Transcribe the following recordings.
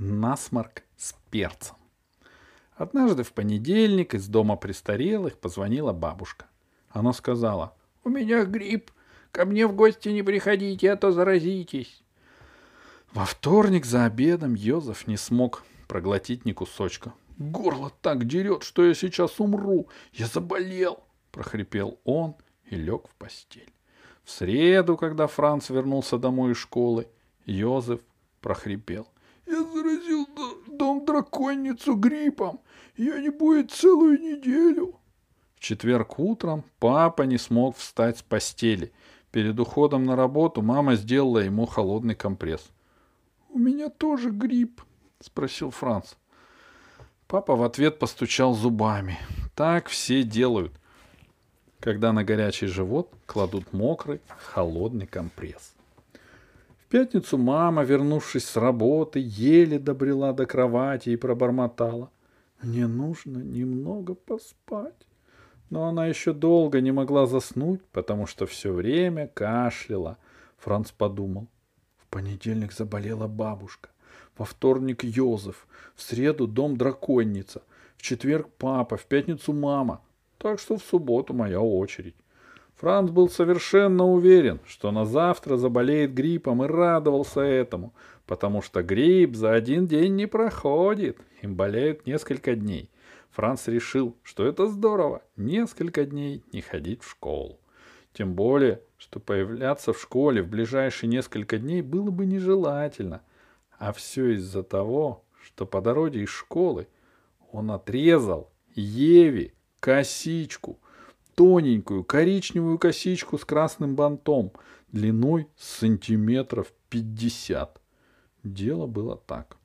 насморк с перцем. Однажды в понедельник из дома престарелых позвонила бабушка. Она сказала, «У меня грипп, ко мне в гости не приходите, а то заразитесь». Во вторник за обедом Йозеф не смог проглотить ни кусочка. «Горло так дерет, что я сейчас умру! Я заболел!» — прохрипел он и лег в постель. В среду, когда Франц вернулся домой из школы, Йозеф прохрипел. «Я заразил дом драконницу гриппом. Ее не будет целую неделю». В четверг утром папа не смог встать с постели. Перед уходом на работу мама сделала ему холодный компресс. «У меня тоже грипп», — спросил Франц. Папа в ответ постучал зубами. Так все делают, когда на горячий живот кладут мокрый, холодный компресс. Пятницу мама, вернувшись с работы, еле добрела до кровати и пробормотала. «Мне нужно немного поспать». Но она еще долго не могла заснуть, потому что все время кашляла. Франц подумал. В понедельник заболела бабушка. Во вторник Йозеф. В среду дом драконница. В четверг папа. В пятницу мама. Так что в субботу моя очередь. Франц был совершенно уверен, что на завтра заболеет гриппом и радовался этому, потому что грипп за один день не проходит, им болеют несколько дней. Франц решил, что это здорово, несколько дней не ходить в школу. Тем более, что появляться в школе в ближайшие несколько дней было бы нежелательно. А все из-за того, что по дороге из школы он отрезал Еве косичку, тоненькую коричневую косичку с красным бантом, длиной сантиметров пятьдесят. Дело было так.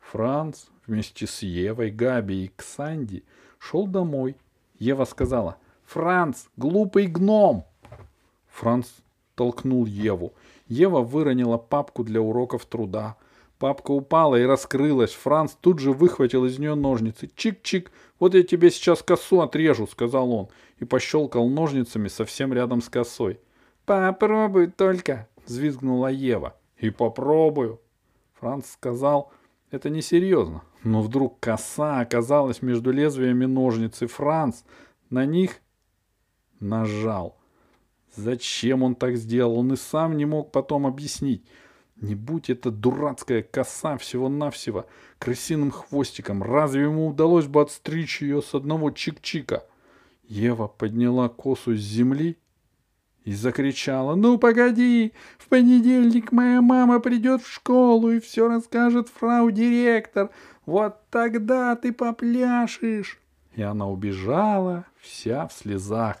Франц вместе с Евой, Габи и Ксанди шел домой. Ева сказала «Франц, глупый гном!» Франц толкнул Еву. Ева выронила папку для уроков труда – Папка упала и раскрылась. Франц тут же выхватил из нее ножницы. «Чик-чик, вот я тебе сейчас косу отрежу», — сказал он, и пощелкал ножницами совсем рядом с косой. «Попробуй только», — взвизгнула Ева. «И попробую». Франц сказал, это несерьезно. Но вдруг коса оказалась между лезвиями ножниц, и Франц на них нажал. Зачем он так сделал, он и сам не мог потом объяснить. Не будь это дурацкая коса всего-навсего крысиным хвостиком, разве ему удалось бы отстричь ее с одного чик-чика? Ева подняла косу с земли и закричала. «Ну, погоди! В понедельник моя мама придет в школу и все расскажет фрау-директор. Вот тогда ты попляшешь!» И она убежала, вся в слезах.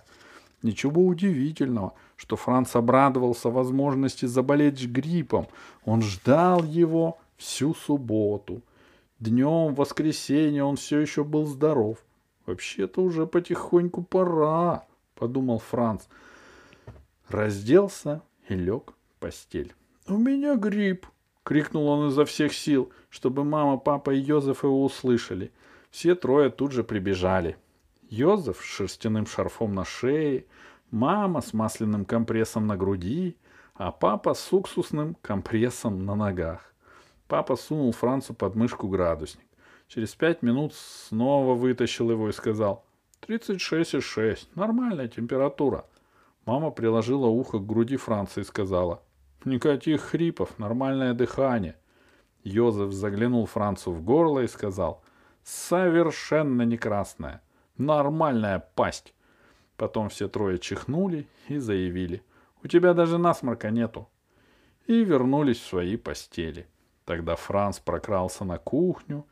Ничего удивительного, что Франц обрадовался возможности заболеть гриппом. Он ждал его всю субботу. Днем, в воскресенье он все еще был здоров. Вообще-то уже потихоньку пора, подумал Франц. Разделся и лег в постель. У меня грипп, крикнул он изо всех сил, чтобы мама, папа и Йозеф его услышали. Все трое тут же прибежали. Йозеф с шерстяным шарфом на шее, мама с масляным компрессом на груди, а папа с уксусным компрессом на ногах. Папа сунул Францу под мышку градусник. Через пять минут снова вытащил его и сказал «Тридцать шесть и шесть. Нормальная температура». Мама приложила ухо к груди Франца и сказала «Никаких хрипов, нормальное дыхание». Йозеф заглянул Францу в горло и сказал «Совершенно не красная. Нормальная пасть. Потом все трое чихнули и заявили. «У тебя даже насморка нету». И вернулись в свои постели. Тогда Франц прокрался на кухню,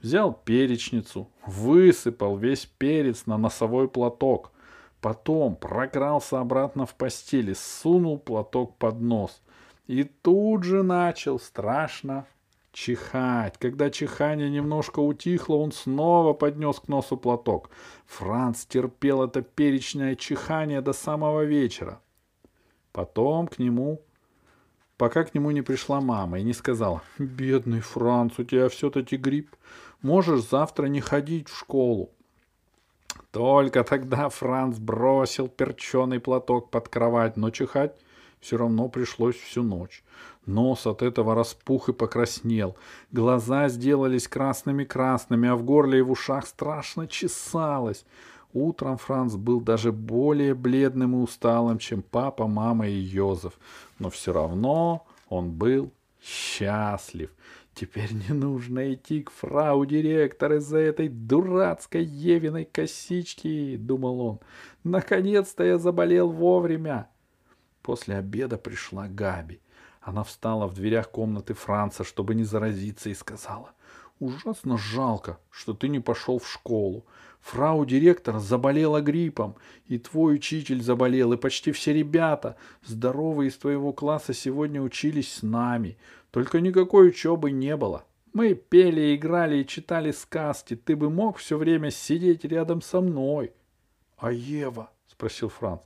взял перечницу, высыпал весь перец на носовой платок. Потом прокрался обратно в постели, сунул платок под нос. И тут же начал страшно чихать. Когда чихание немножко утихло, он снова поднес к носу платок. Франц терпел это перечное чихание до самого вечера. Потом к нему, пока к нему не пришла мама и не сказала, «Бедный Франц, у тебя все-таки грипп. Можешь завтра не ходить в школу». Только тогда Франц бросил перченый платок под кровать, но чихать все равно пришлось всю ночь. Нос от этого распух и покраснел. Глаза сделались красными-красными, а в горле и в ушах страшно чесалось. Утром Франц был даже более бледным и усталым, чем папа, мама и Йозеф. Но все равно он был счастлив. Теперь не нужно идти к фрау директор из-за этой дурацкой Евиной косички, думал он. Наконец-то я заболел вовремя. После обеда пришла Габи. Она встала в дверях комнаты Франца, чтобы не заразиться, и сказала, «Ужасно жалко, что ты не пошел в школу. Фрау директор заболела гриппом, и твой учитель заболел, и почти все ребята, здоровые из твоего класса, сегодня учились с нами. Только никакой учебы не было. Мы пели, играли и читали сказки. Ты бы мог все время сидеть рядом со мной. — А Ева? — спросил Франц.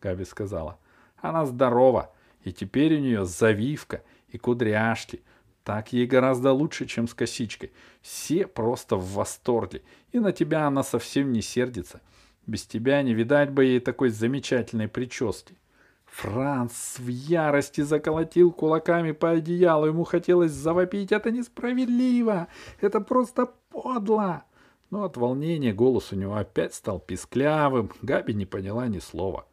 Габи сказала. — Она здорова, и теперь у нее завивка и кудряшки — так ей гораздо лучше, чем с косичкой. Все просто в восторге. И на тебя она совсем не сердится. Без тебя не видать бы ей такой замечательной прически. Франц в ярости заколотил кулаками по одеялу. Ему хотелось завопить. Это несправедливо. Это просто подло. Но от волнения голос у него опять стал писклявым. Габи не поняла ни слова.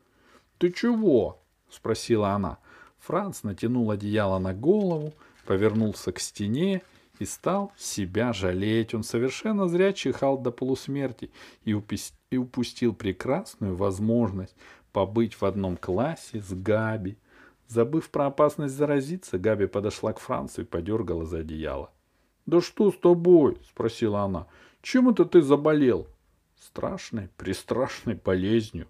«Ты чего?» — спросила она. Франц натянул одеяло на голову, повернулся к стене и стал себя жалеть. Он совершенно зря чихал до полусмерти и, упис... и упустил прекрасную возможность побыть в одном классе с Габи. Забыв про опасность заразиться, Габи подошла к Францу и подергала за одеяло. — Да что с тобой? — спросила она. — Чем это ты заболел? — Страшной, пристрашной болезнью.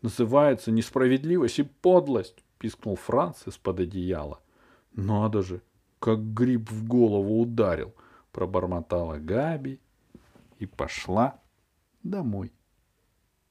Называется несправедливость и подлость, — пискнул Франц из-под одеяла. — Надо же, как гриб в голову ударил, пробормотала Габи и пошла домой.